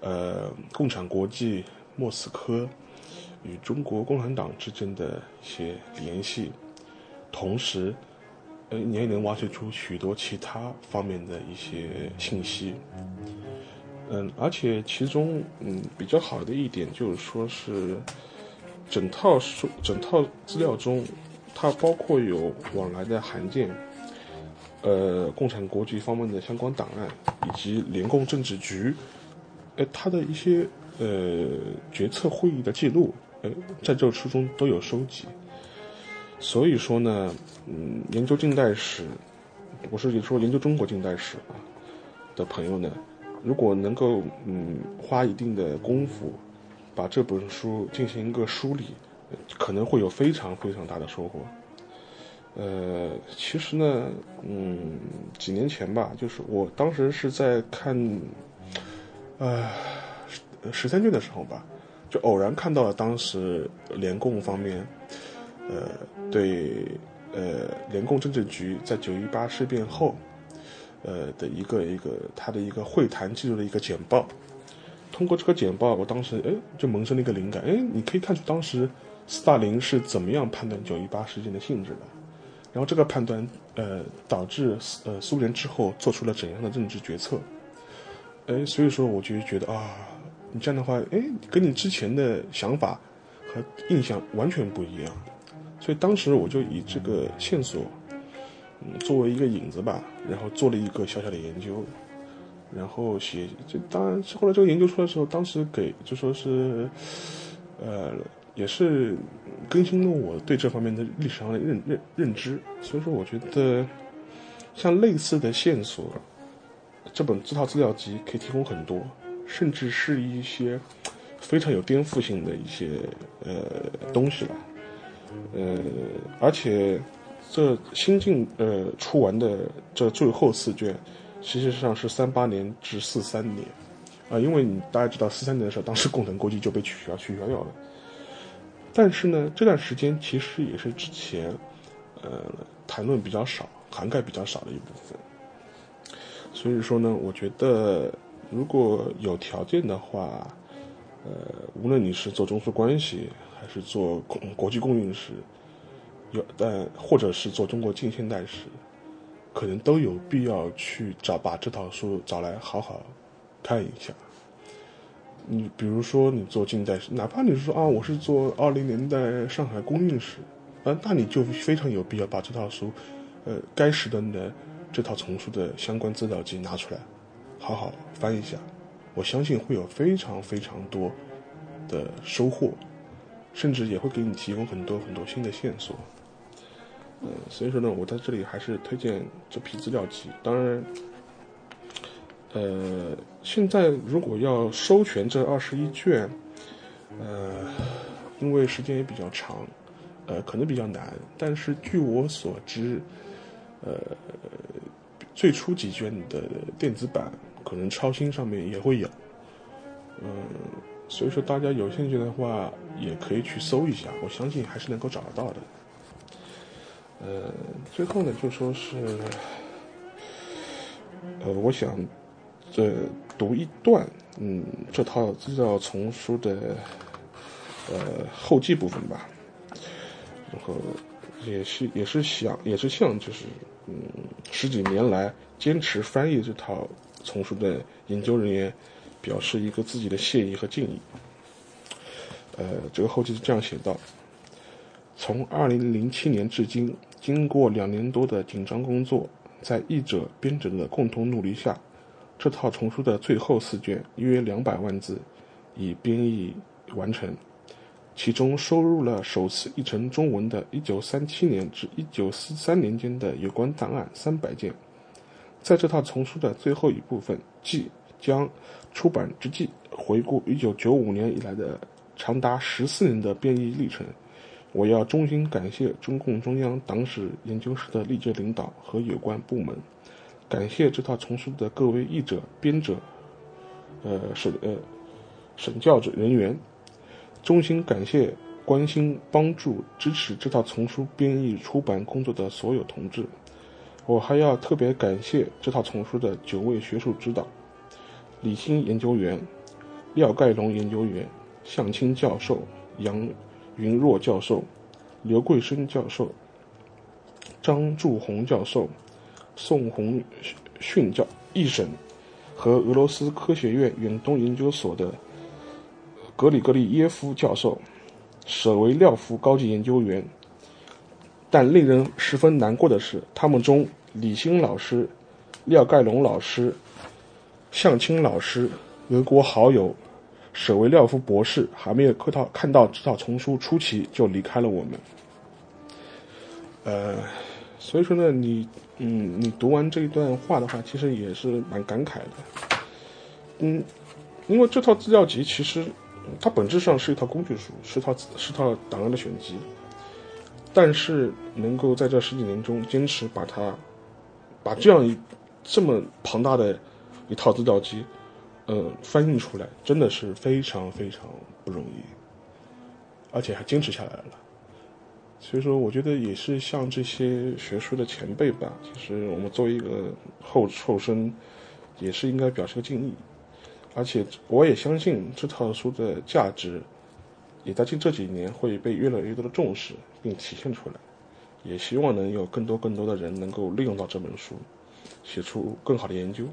呃共产国际莫斯科与中国共产党之间的一些联系，同时呃你也能挖掘出许多其他方面的一些信息。嗯，而且其中嗯比较好的一点就是说是，整套书整套资料中，它包括有往来的函件，呃，共产国际方面的相关档案，以及联共政治局，呃，它的一些呃决策会议的记录，呃，在这书中都有收集。所以说呢，嗯，研究近代史，我是说研究中国近代史啊的朋友呢。如果能够嗯花一定的功夫，把这本书进行一个梳理，可能会有非常非常大的收获。呃，其实呢，嗯，几年前吧，就是我当时是在看，呃，十三卷的时候吧，就偶然看到了当时联共方面，呃，对，呃，联共政治局在九一八事变后。呃的一个一个他的一个会谈记录的一个简报，通过这个简报，我当时哎就萌生了一个灵感，哎，你可以看出当时斯大林是怎么样判断九一八事件的性质的，然后这个判断呃导致呃苏联之后做出了怎样的政治决策，哎，所以说我就觉得啊，你这样的话，哎，跟你之前的想法和印象完全不一样，所以当时我就以这个线索。作为一个引子吧，然后做了一个小小的研究，然后写。这当然，后来这个研究出来的时候，当时给就说是，呃，也是更新了我对这方面的历史上的认认认知。所以说，我觉得像类似的线索，这本这套资料集可以提供很多，甚至是一些非常有颠覆性的一些呃东西了。呃，而且。这新进呃出完的这最后四卷，其实上是三八年至四三年，啊，因为你大家知道四三年的时候，当时共产国际就被取消取消掉了。但是呢，这段时间其实也是之前，呃，谈论比较少、涵盖比较少的一部分。所以说呢，我觉得如果有条件的话，呃，无论你是做中苏关系，还是做国国际共运史，有但或者是做中国近现代史，可能都有必要去找把这套书找来好好看一下。你比如说，你做近代史，哪怕你说啊，我是做二零年代上海公运史，啊，那你就非常有必要把这套书，呃，该时的的这套丛书的相关资料集拿出来，好好翻一下，我相信会有非常非常多的收获，甚至也会给你提供很多很多新的线索。嗯，所以说呢，我在这里还是推荐这批资料集，当然。呃，现在如果要收全这二十一卷，呃，因为时间也比较长，呃，可能比较难。但是据我所知，呃，最初几卷的电子版可能超新上面也会有，嗯，所以说大家有兴趣的话，也可以去搜一下，我相信还是能够找得到的。呃，最后呢，就说是，呃，我想。这读一段，嗯，这套资料丛书的呃后记部分吧，然后也是也是想也是向就是嗯十几年来坚持翻译这套丛书的研究人员表示一个自己的谢意和敬意。呃，这个后记是这样写道：从二零零七年至今，经过两年多的紧张工作，在译者编者的共同努力下。这套丛书的最后四卷，约两百万字，已编译完成。其中收录了首次译成中文的1937年至1943年间的有关档案三百件。在这套丛书的最后一部分，即将出版之际，回顾1995年以来的长达十四年的编译历程，我要衷心感谢中共中央党史研究室的历届领导和有关部门。感谢这套丛书的各位译者、编者，呃，审呃审教者人员，衷心感谢关心、帮助、支持这套丛书编译出版工作的所有同志。我还要特别感谢这套丛书的九位学术指导：李欣研究员、廖盖龙研究员、向清教授、杨云若教授、刘桂生教授、张祝红教授。宋鸿训教一审和俄罗斯科学院远东研究所的格里格利耶夫教授、舍维廖夫高级研究员。但令人十分难过的是，他们中李欣老师、廖盖龙老师、向清老师、俄国好友舍维廖夫博士还没有看到看到这套丛书初期就离开了我们。呃，所以说呢，你。嗯，你读完这一段话的话，其实也是蛮感慨的。嗯，因为这套资料集其实它本质上是一套工具书，是套是套档案的选集。但是能够在这十几年中坚持把它把这样一这么庞大的一套资料集，呃，翻译出来，真的是非常非常不容易，而且还坚持下来了。所以说，我觉得也是像这些学术的前辈吧，其实我们作为一个后后生，也是应该表示个敬意。而且，我也相信这套书的价值，也在近这几年会被越来越多的重视并体现出来。也希望能有更多更多的人能够利用到这本书，写出更好的研究。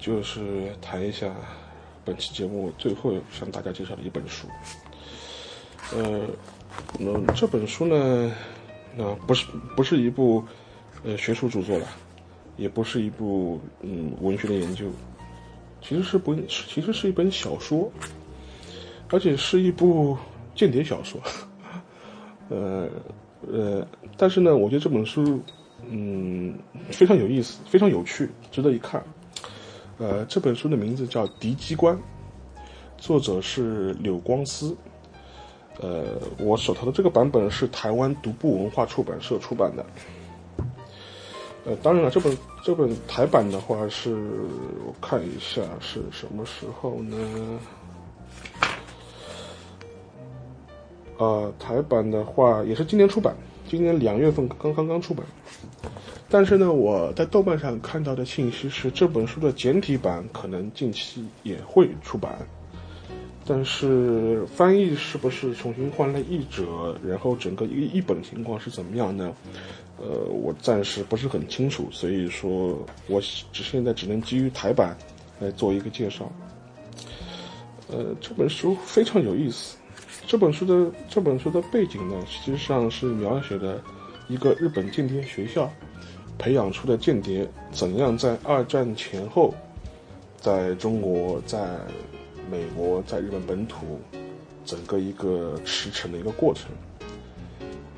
就是谈一下本期节目最后向大家介绍的一本书。呃，那这本书呢，那不是不是一部呃学术著作了，也不是一部嗯文学的研究，其实是本其实是一本小说。而且是一部间谍小说。呃呃，但是呢，我觉得这本书嗯非常有意思，非常有趣，值得一看。呃，这本书的名字叫《敌机关》，作者是柳光思。呃，我手头的这个版本是台湾独步文化出版社出版的。呃，当然了，这本这本台版的话是，我看一下是什么时候呢？呃，台版的话也是今年出版，今年两月份刚刚刚出版。但是呢，我在豆瓣上看到的信息是，这本书的简体版可能近期也会出版。但是翻译是不是重新换了译者，然后整个一译本情况是怎么样呢？呃，我暂时不是很清楚，所以说我只现在只能基于台版来做一个介绍。呃，这本书非常有意思。这本书的这本书的背景呢，实际上是描写的一个日本间谍学校培养出的间谍怎样在二战前后，在中国、在美国、在日本本土整个一个驰骋的一个过程。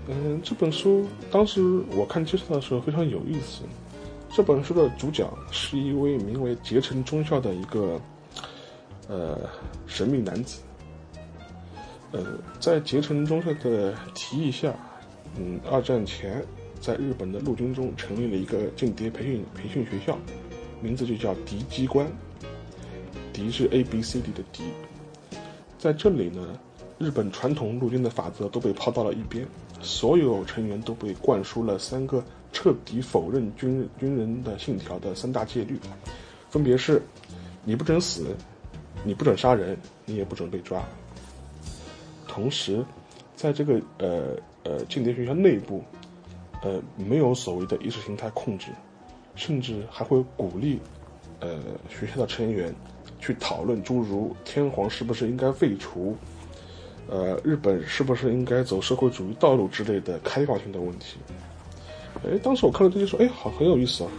嗯，这本书当时我看介绍的时候非常有意思。这本书的主角是一位名为结成中校的一个呃神秘男子。呃，在结成中校的提议下，嗯，二战前在日本的陆军中成立了一个间谍培训培训学校，名字就叫敌机关。敌是 A B C D 的敌，在这里呢，日本传统陆军的法则都被抛到了一边。所有成员都被灌输了三个彻底否认军军人的信条的三大戒律，分别是：你不准死，你不准杀人，你也不准被抓。同时，在这个呃呃间谍学校内部，呃没有所谓的意识形态控制，甚至还会鼓励呃学校的成员去讨论诸如天皇是不是应该废除。呃，日本是不是应该走社会主义道路之类的开放性的问题？哎，当时我看了这些说，哎，好很有意思啊，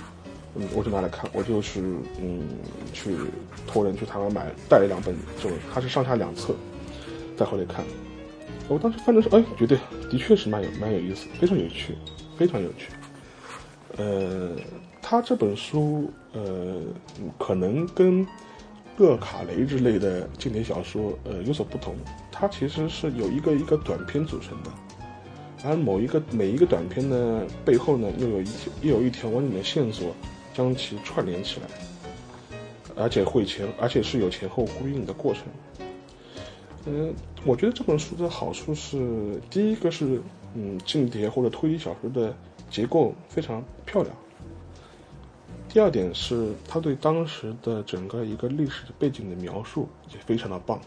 嗯，我就拿来看，我就去，嗯，去托人去台湾买，带了两本，就它是上下两册，再回来看。我当时翻着说，哎，觉得的确是蛮有蛮有意思，非常有趣，非常有趣。呃，他这本书，呃，可能跟。勒卡雷之类的经典小说，呃，有所不同。它其实是有一个一个短片组成的，而某一个每一个短片呢背后呢，又有一又有一条完整的线索将其串联起来，而且会前而且是有前后呼应的过程。嗯，我觉得这本书的好处是，第一个是，嗯，间谍或者推理小说的结构非常漂亮。第二点是，他对当时的整个一个历史背景的描述也非常的棒。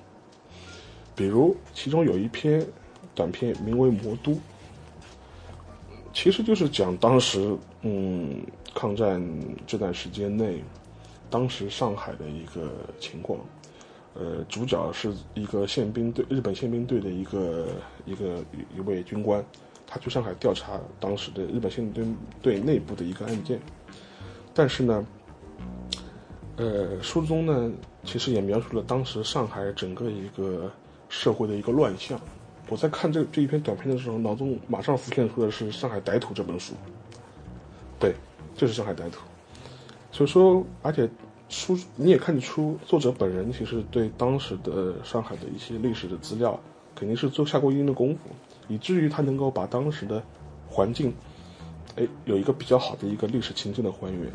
比如，其中有一篇短片名为《魔都》，其实就是讲当时，嗯，抗战这段时间内，当时上海的一个情况。呃，主角是一个宪兵队，日本宪兵队的一个一个一位军官，他去上海调查当时的日本宪兵队内部的一个案件。但是呢，呃，书中呢，其实也描述了当时上海整个一个社会的一个乱象。我在看这这一篇短片的时候，脑中马上浮现出的是《上海歹徒》这本书。对，就是《上海歹徒》。所以说，而且书你也看得出，作者本人其实对当时的上海的一些历史的资料，肯定是做下过一定的功夫，以至于他能够把当时的环境。哎，有一个比较好的一个历史情境的还原，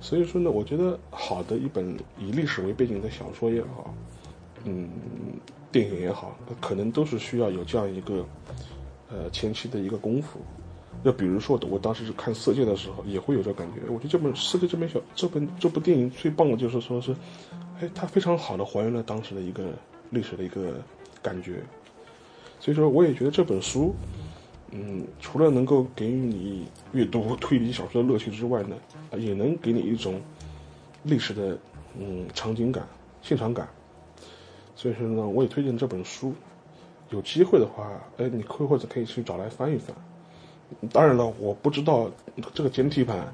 所以说呢，我觉得好的一本以历史为背景的小说也好，嗯，电影也好，可能都是需要有这样一个呃前期的一个功夫。就比如说，我当时是看《色戒》的时候，也会有这感觉。我觉得这本《色戒》这本小这本这部电影最棒的就是说是，哎，它非常好的还原了当时的一个历史的一个感觉。所以说，我也觉得这本书。嗯，除了能够给予你阅读 推理小说的乐趣之外呢，也能给你一种历史的嗯场景感、现场感。所以说呢，我也推荐这本书。有机会的话，哎，你可或者可以去找来翻一翻。当然了，我不知道这个简体版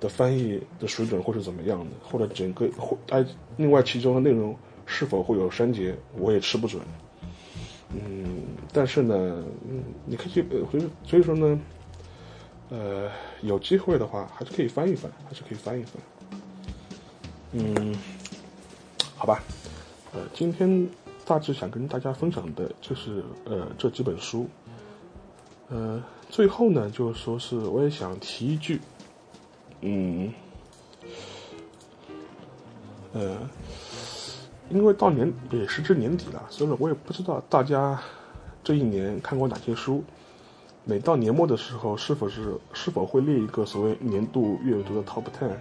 的翻译的水准会是怎么样的，或者整个或哎，另外其中的内容是否会有删节，我也吃不准。嗯，但是呢，嗯，你可以，所以所以说呢，呃，有机会的话，还是可以翻一翻，还是可以翻一翻。嗯，好吧，呃，今天大致想跟大家分享的就是呃这几本书。呃，最后呢，就是说是我也想提一句，嗯，呃。因为到年也是至年底了，所以说我也不知道大家这一年看过哪些书。每到年末的时候，是否是是否会列一个所谓年度阅读的 Top Ten？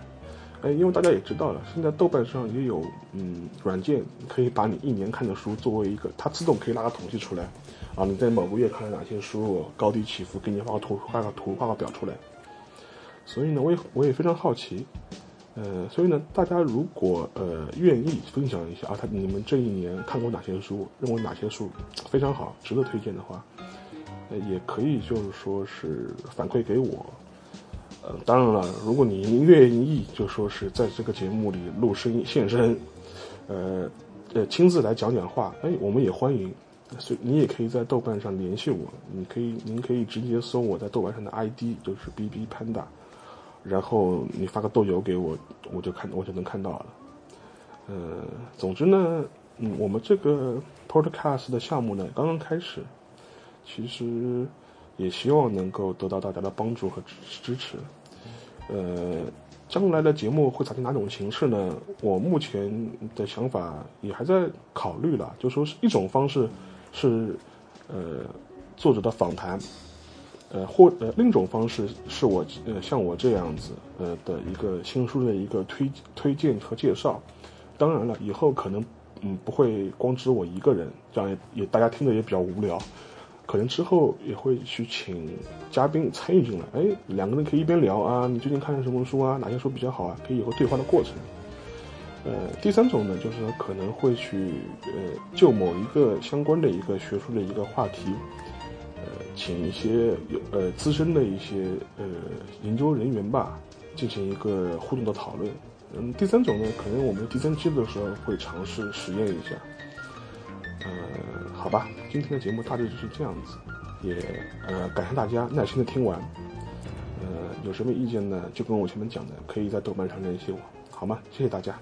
哎，因为大家也知道了，现在豆瓣上也有嗯软件可以把你一年看的书作为一个，它自动可以拉个统计出来啊，你在某个月看了哪些书，高低起伏，给你画个图，画个图，画个表出来。所以呢，我也我也非常好奇。呃，所以呢，大家如果呃愿意分享一下啊，他你们这一年看过哪些书，认为哪些书非常好，值得推荐的话，呃，也可以就是说是反馈给我。呃，当然了，如果您愿意就说是在这个节目里录声音现身，呃呃亲自来讲讲话，哎，我们也欢迎。所以你也可以在豆瓣上联系我，你可以您可以直接搜我在豆瓣上的 ID，就是 B B Panda。然后你发个豆油给我，我就看我就能看到了。呃，总之呢，嗯，我们这个 podcast 的项目呢刚刚开始，其实也希望能够得到大家的帮助和支支持。呃，将来的节目会采取哪种形式呢？我目前的想法也还在考虑了，就说是一种方式是呃作者的访谈。呃，或呃，另一种方式是我呃像我这样子呃的一个新书的一个推推荐和介绍。当然了，以后可能嗯不会光只我一个人，这样也也大家听着也比较无聊。可能之后也会去请嘉宾参与进来，哎，两个人可以一边聊啊，你最近看了什么书啊？哪些书比较好啊？可以有个对话的过程。呃，第三种呢，就是可能会去呃就某一个相关的一个学术的一个话题。呃请一些有呃资深的一些呃研究人员吧，进行一个互动的讨论。嗯，第三种呢，可能我们第三期的时候会尝试实验一下。呃，好吧，今天的节目大致就是这样子，也呃感谢大家耐心的听完。呃，有什么意见呢，就跟我前面讲的，可以在豆瓣上联系我，好吗？谢谢大家。